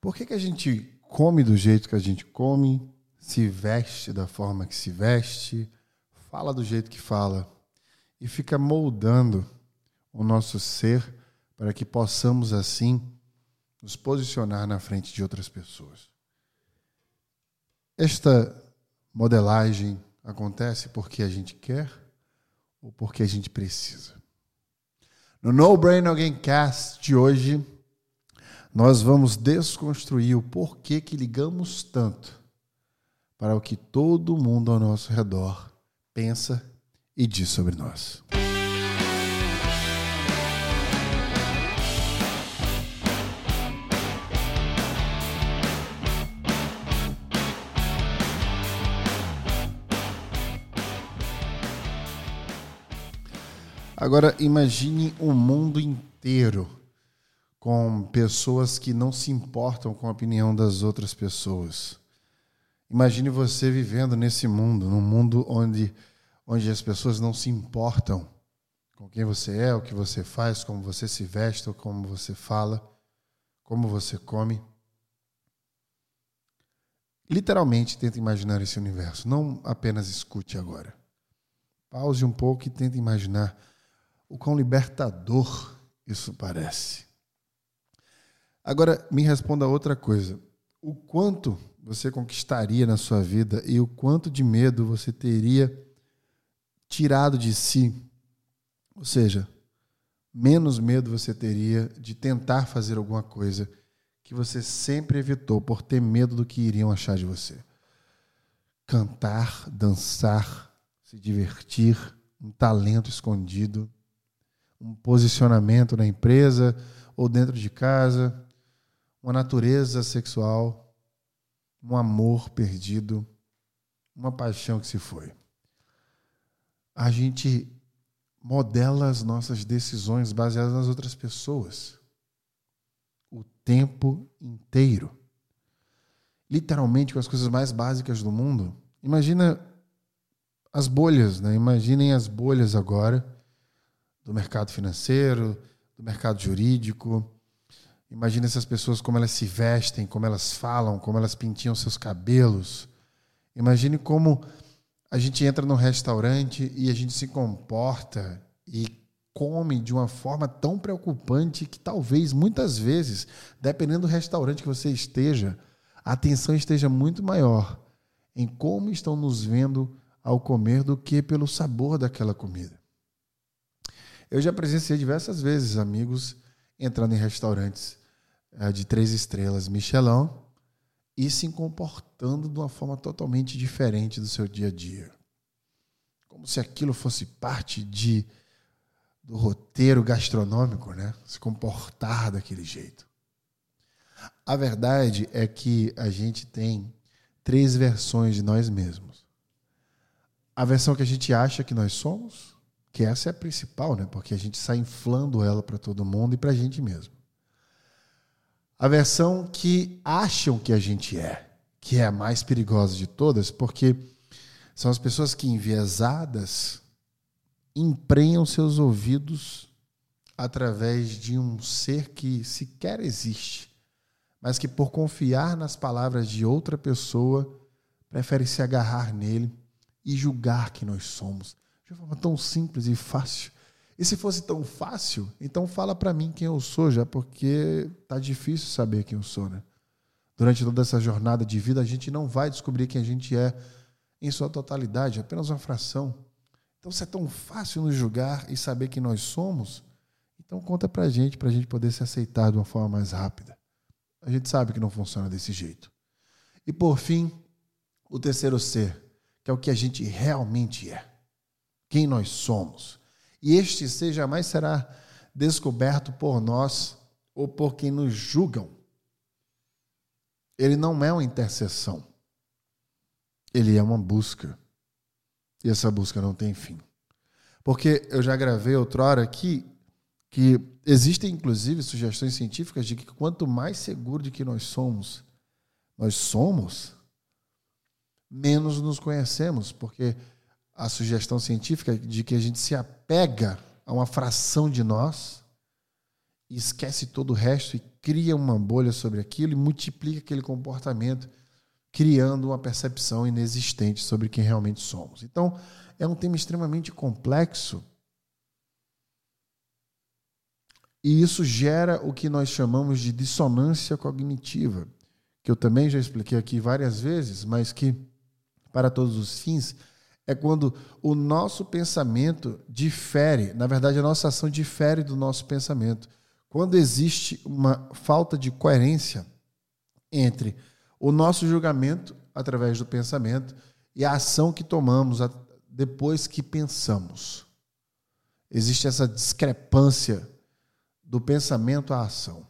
Por que, que a gente come do jeito que a gente come, se veste da forma que se veste, fala do jeito que fala e fica moldando o nosso ser para que possamos assim nos posicionar na frente de outras pessoas? Esta modelagem acontece porque a gente quer ou porque a gente precisa? No No Brain Alguém Cast de hoje, nós vamos desconstruir o porquê que ligamos tanto para o que todo mundo ao nosso redor pensa e diz sobre nós. Agora imagine um mundo inteiro com pessoas que não se importam com a opinião das outras pessoas. Imagine você vivendo nesse mundo, num mundo onde, onde as pessoas não se importam com quem você é, o que você faz, como você se veste, como você fala, como você come. Literalmente tenta imaginar esse universo, não apenas escute agora. Pause um pouco e tenta imaginar o quão libertador isso parece. Agora, me responda outra coisa. O quanto você conquistaria na sua vida e o quanto de medo você teria tirado de si? Ou seja, menos medo você teria de tentar fazer alguma coisa que você sempre evitou por ter medo do que iriam achar de você. Cantar, dançar, se divertir, um talento escondido, um posicionamento na empresa ou dentro de casa, uma natureza sexual, um amor perdido, uma paixão que se foi. A gente modela as nossas decisões baseadas nas outras pessoas o tempo inteiro. Literalmente com as coisas mais básicas do mundo. Imagina as bolhas, né? Imaginem as bolhas agora do mercado financeiro, do mercado jurídico. Imagina essas pessoas como elas se vestem, como elas falam, como elas pintiam seus cabelos. Imagine como a gente entra num restaurante e a gente se comporta e come de uma forma tão preocupante que talvez muitas vezes, dependendo do restaurante que você esteja, a atenção esteja muito maior em como estão nos vendo ao comer do que pelo sabor daquela comida. Eu já presenciei diversas vezes amigos entrando em restaurantes eh, de três estrelas Michelin e se comportando de uma forma totalmente diferente do seu dia a dia. Como se aquilo fosse parte de do roteiro gastronômico, né? Se comportar daquele jeito. A verdade é que a gente tem três versões de nós mesmos. A versão que a gente acha que nós somos, que essa é a principal, né? Porque a gente sai inflando ela para todo mundo e para a gente mesmo. A versão que acham que a gente é, que é a mais perigosa de todas, porque são as pessoas que, enviesadas, emprenham seus ouvidos através de um ser que sequer existe, mas que, por confiar nas palavras de outra pessoa, prefere se agarrar nele e julgar que nós somos de forma tão simples e fácil. E se fosse tão fácil, então fala para mim quem eu sou já, porque tá difícil saber quem eu sou, né? Durante toda essa jornada de vida, a gente não vai descobrir quem a gente é em sua totalidade, apenas uma fração. Então, se é tão fácil nos julgar e saber quem nós somos, então conta pra gente, pra gente poder se aceitar de uma forma mais rápida. A gente sabe que não funciona desse jeito. E por fim, o terceiro ser, que é o que a gente realmente é quem nós somos. E este ser jamais será descoberto por nós ou por quem nos julgam. Ele não é uma intercessão. Ele é uma busca. E essa busca não tem fim. Porque eu já gravei outrora aqui que existem inclusive sugestões científicas de que quanto mais seguro de que nós somos, nós somos, menos nos conhecemos, porque a sugestão científica de que a gente se apega a uma fração de nós e esquece todo o resto e cria uma bolha sobre aquilo e multiplica aquele comportamento, criando uma percepção inexistente sobre quem realmente somos. Então, é um tema extremamente complexo. E isso gera o que nós chamamos de dissonância cognitiva, que eu também já expliquei aqui várias vezes, mas que, para todos os fins, é quando o nosso pensamento difere, na verdade, a nossa ação difere do nosso pensamento. Quando existe uma falta de coerência entre o nosso julgamento através do pensamento e a ação que tomamos depois que pensamos. Existe essa discrepância do pensamento à ação.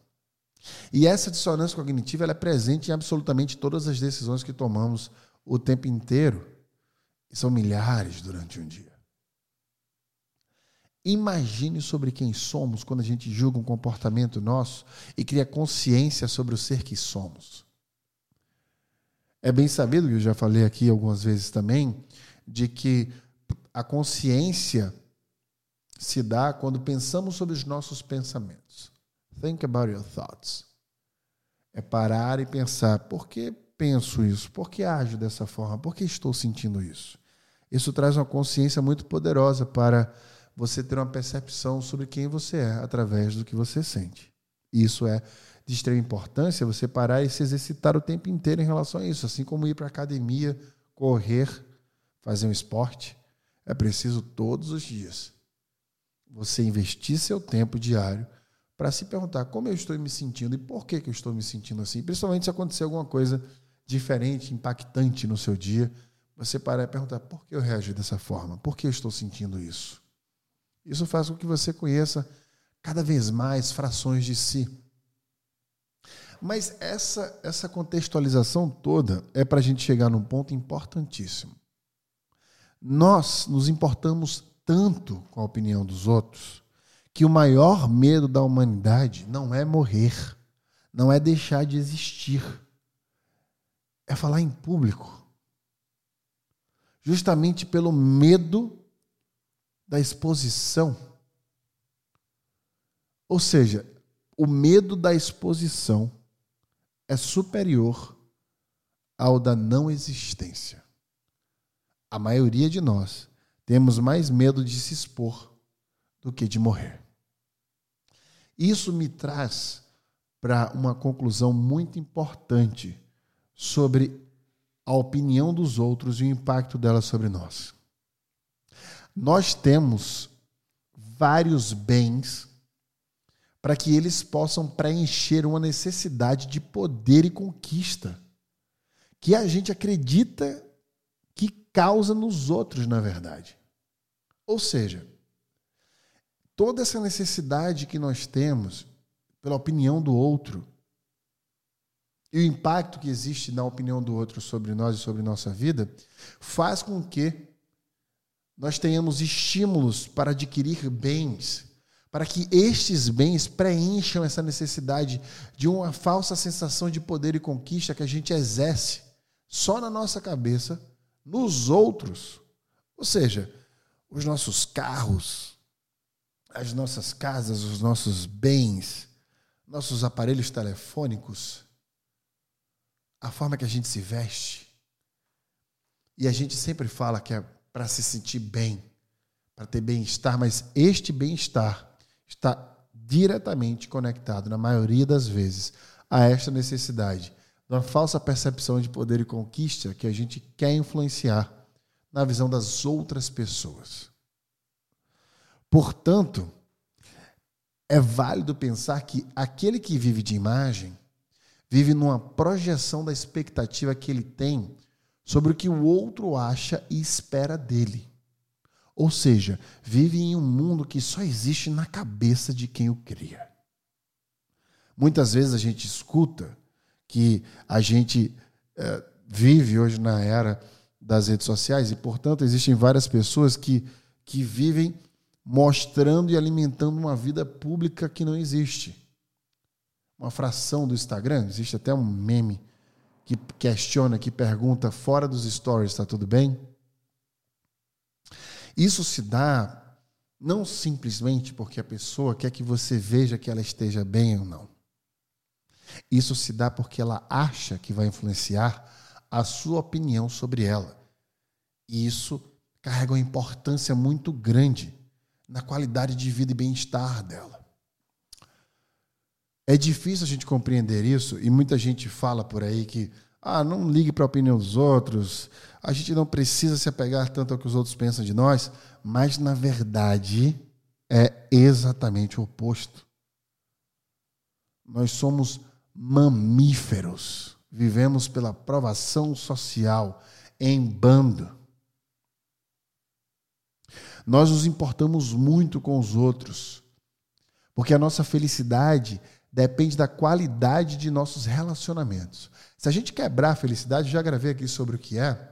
E essa dissonância cognitiva é presente em absolutamente todas as decisões que tomamos o tempo inteiro. E são milhares durante um dia. Imagine sobre quem somos quando a gente julga um comportamento nosso e cria consciência sobre o ser que somos. É bem sabido, que eu já falei aqui algumas vezes também, de que a consciência se dá quando pensamos sobre os nossos pensamentos. Think about your thoughts. É parar e pensar: por que penso isso? Por que ajo dessa forma? Por que estou sentindo isso? Isso traz uma consciência muito poderosa para você ter uma percepção sobre quem você é através do que você sente. Isso é de extrema importância você parar e se exercitar o tempo inteiro em relação a isso, assim como ir para a academia, correr, fazer um esporte. É preciso todos os dias você investir seu tempo diário para se perguntar como eu estou me sentindo e por que, que eu estou me sentindo assim. Principalmente se acontecer alguma coisa diferente, impactante no seu dia, você parar e perguntar por que eu reagi dessa forma, por que eu estou sentindo isso. Isso faz com que você conheça cada vez mais frações de si. Mas essa, essa contextualização toda é para a gente chegar num ponto importantíssimo. Nós nos importamos tanto com a opinião dos outros que o maior medo da humanidade não é morrer, não é deixar de existir, é falar em público. Justamente pelo medo da exposição. Ou seja, o medo da exposição é superior ao da não existência. A maioria de nós temos mais medo de se expor do que de morrer. Isso me traz para uma conclusão muito importante sobre a opinião dos outros e o impacto dela sobre nós. Nós temos vários bens para que eles possam preencher uma necessidade de poder e conquista que a gente acredita que causa nos outros, na verdade. Ou seja, toda essa necessidade que nós temos pela opinião do outro e o impacto que existe na opinião do outro sobre nós e sobre nossa vida faz com que nós tenhamos estímulos para adquirir bens, para que estes bens preencham essa necessidade de uma falsa sensação de poder e conquista que a gente exerce só na nossa cabeça, nos outros. Ou seja, os nossos carros, as nossas casas, os nossos bens, nossos aparelhos telefônicos, a forma que a gente se veste. E a gente sempre fala que é para se sentir bem, para ter bem-estar, mas este bem-estar está diretamente conectado, na maioria das vezes, a esta necessidade de uma falsa percepção de poder e conquista que a gente quer influenciar na visão das outras pessoas. Portanto, é válido pensar que aquele que vive de imagem vive numa projeção da expectativa que ele tem sobre o que o outro acha e espera dele. Ou seja, vive em um mundo que só existe na cabeça de quem o cria. Muitas vezes a gente escuta que a gente é, vive hoje na era das redes sociais e, portanto, existem várias pessoas que, que vivem mostrando e alimentando uma vida pública que não existe. Uma fração do Instagram, existe até um meme que questiona, que pergunta fora dos stories, está tudo bem? Isso se dá Não simplesmente porque a pessoa quer que você veja que ela esteja bem ou não. Isso se dá porque ela acha que vai influenciar a sua opinião sobre ela. E isso carrega uma importância muito grande na qualidade de vida e bem-estar dela. É difícil a gente compreender isso e muita gente fala por aí que ah, não ligue para a opinião dos outros, a gente não precisa se apegar tanto ao que os outros pensam de nós, mas na verdade é exatamente o oposto. Nós somos mamíferos, vivemos pela aprovação social em bando. Nós nos importamos muito com os outros, porque a nossa felicidade depende da qualidade de nossos relacionamentos. Se a gente quebrar a felicidade, já gravei aqui sobre o que é,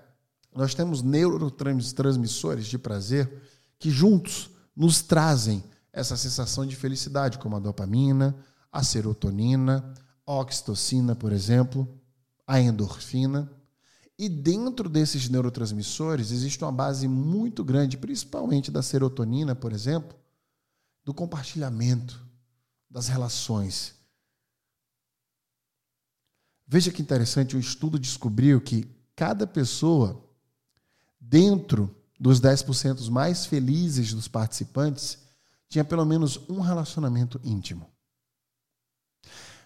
nós temos neurotransmissores de prazer que juntos nos trazem essa sensação de felicidade, como a dopamina, a serotonina, a oxitocina, por exemplo, a endorfina. E dentro desses neurotransmissores existe uma base muito grande, principalmente da serotonina, por exemplo, do compartilhamento, das relações. Veja que interessante, o estudo descobriu que cada pessoa, dentro dos 10% mais felizes dos participantes, tinha pelo menos um relacionamento íntimo.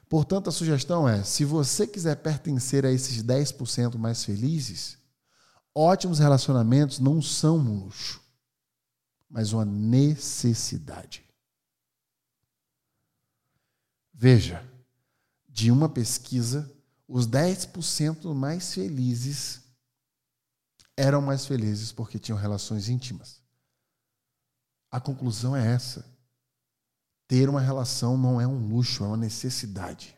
Portanto, a sugestão é: se você quiser pertencer a esses 10% mais felizes, ótimos relacionamentos não são um luxo, mas uma necessidade. Veja, de uma pesquisa, os 10% mais felizes eram mais felizes porque tinham relações íntimas. A conclusão é essa ter uma relação não é um luxo, é uma necessidade.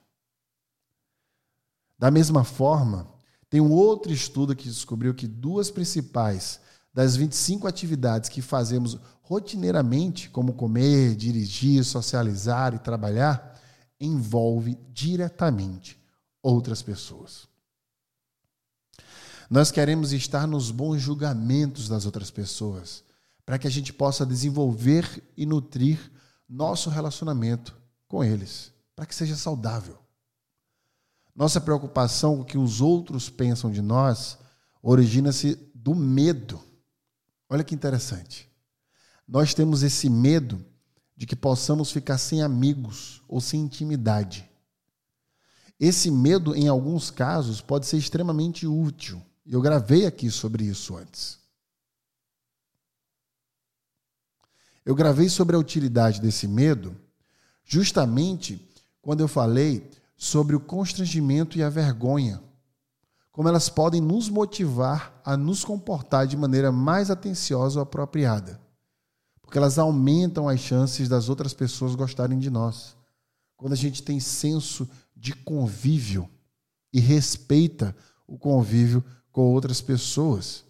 Da mesma forma, tem um outro estudo que descobriu que duas principais das 25 atividades que fazemos rotineiramente, como comer, dirigir, socializar e trabalhar, envolve diretamente outras pessoas. Nós queremos estar nos bons julgamentos das outras pessoas, para que a gente possa desenvolver e nutrir nosso relacionamento com eles, para que seja saudável. Nossa preocupação com o que os outros pensam de nós origina-se do medo. Olha que interessante. Nós temos esse medo de que possamos ficar sem amigos ou sem intimidade. Esse medo, em alguns casos, pode ser extremamente útil. Eu gravei aqui sobre isso antes. Eu gravei sobre a utilidade desse medo justamente quando eu falei sobre o constrangimento e a vergonha, como elas podem nos motivar a nos comportar de maneira mais atenciosa ou apropriada, porque elas aumentam as chances das outras pessoas gostarem de nós. Quando a gente tem senso de convívio e respeita o convívio com outras pessoas.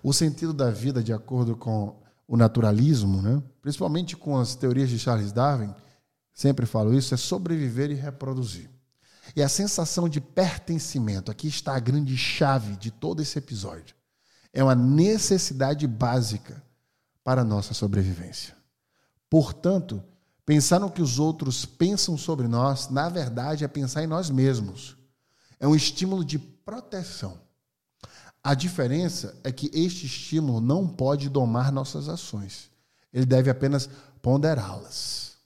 O sentido da vida, de acordo com o naturalismo, né? principalmente com as teorias de Charles Darwin, sempre falo isso, é sobreviver e reproduzir. E a sensação de pertencimento, aqui está a grande chave de todo esse episódio. É uma necessidade básica para a nossa sobrevivência. Portanto, pensar no que os outros pensam sobre nós, na verdade, é pensar em nós mesmos. É um estímulo de proteção. A diferença é que este estímulo não pode domar nossas ações. Ele deve apenas ponderá-las.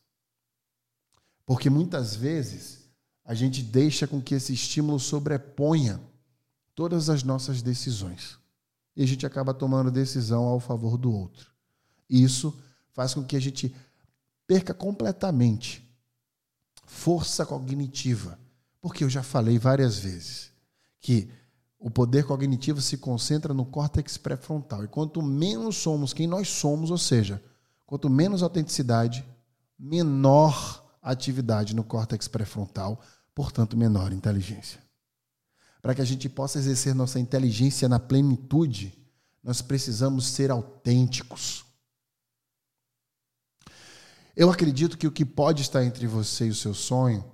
Porque muitas vezes a gente deixa com que esse estímulo sobreponha todas as nossas decisões. E a gente acaba tomando decisão ao favor do outro. Isso faz com que a gente perca completamente força cognitiva. Porque eu já falei várias vezes que o poder cognitivo se concentra no córtex pré-frontal. E quanto menos somos quem nós somos, ou seja, quanto menos autenticidade, menor atividade no córtex pré-frontal, portanto, menor inteligência. Para que a gente possa exercer nossa inteligência na plenitude, nós precisamos ser autênticos. Eu acredito que o que pode estar entre você e o seu sonho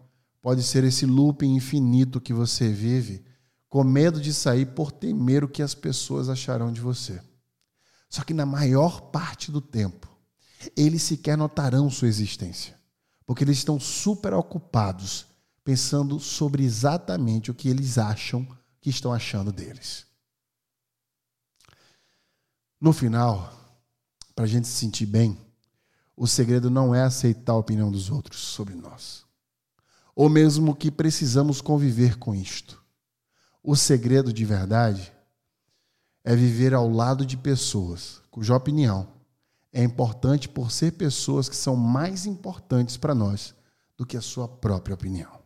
pode ser esse looping infinito que você vive com medo de sair por temer o que as pessoas acharão de você. Só que na maior parte do tempo, eles sequer notarão sua existência, porque eles estão super ocupados pensando sobre exatamente o que eles acham que estão achando deles. No final, para a gente se sentir bem, o segredo não é aceitar a opinião dos outros sobre nós, ou mesmo que precisamos conviver com isto. O segredo de verdade é viver ao lado de pessoas cuja opinião é importante por ser pessoas que são mais importantes para nós do que a sua própria opinião.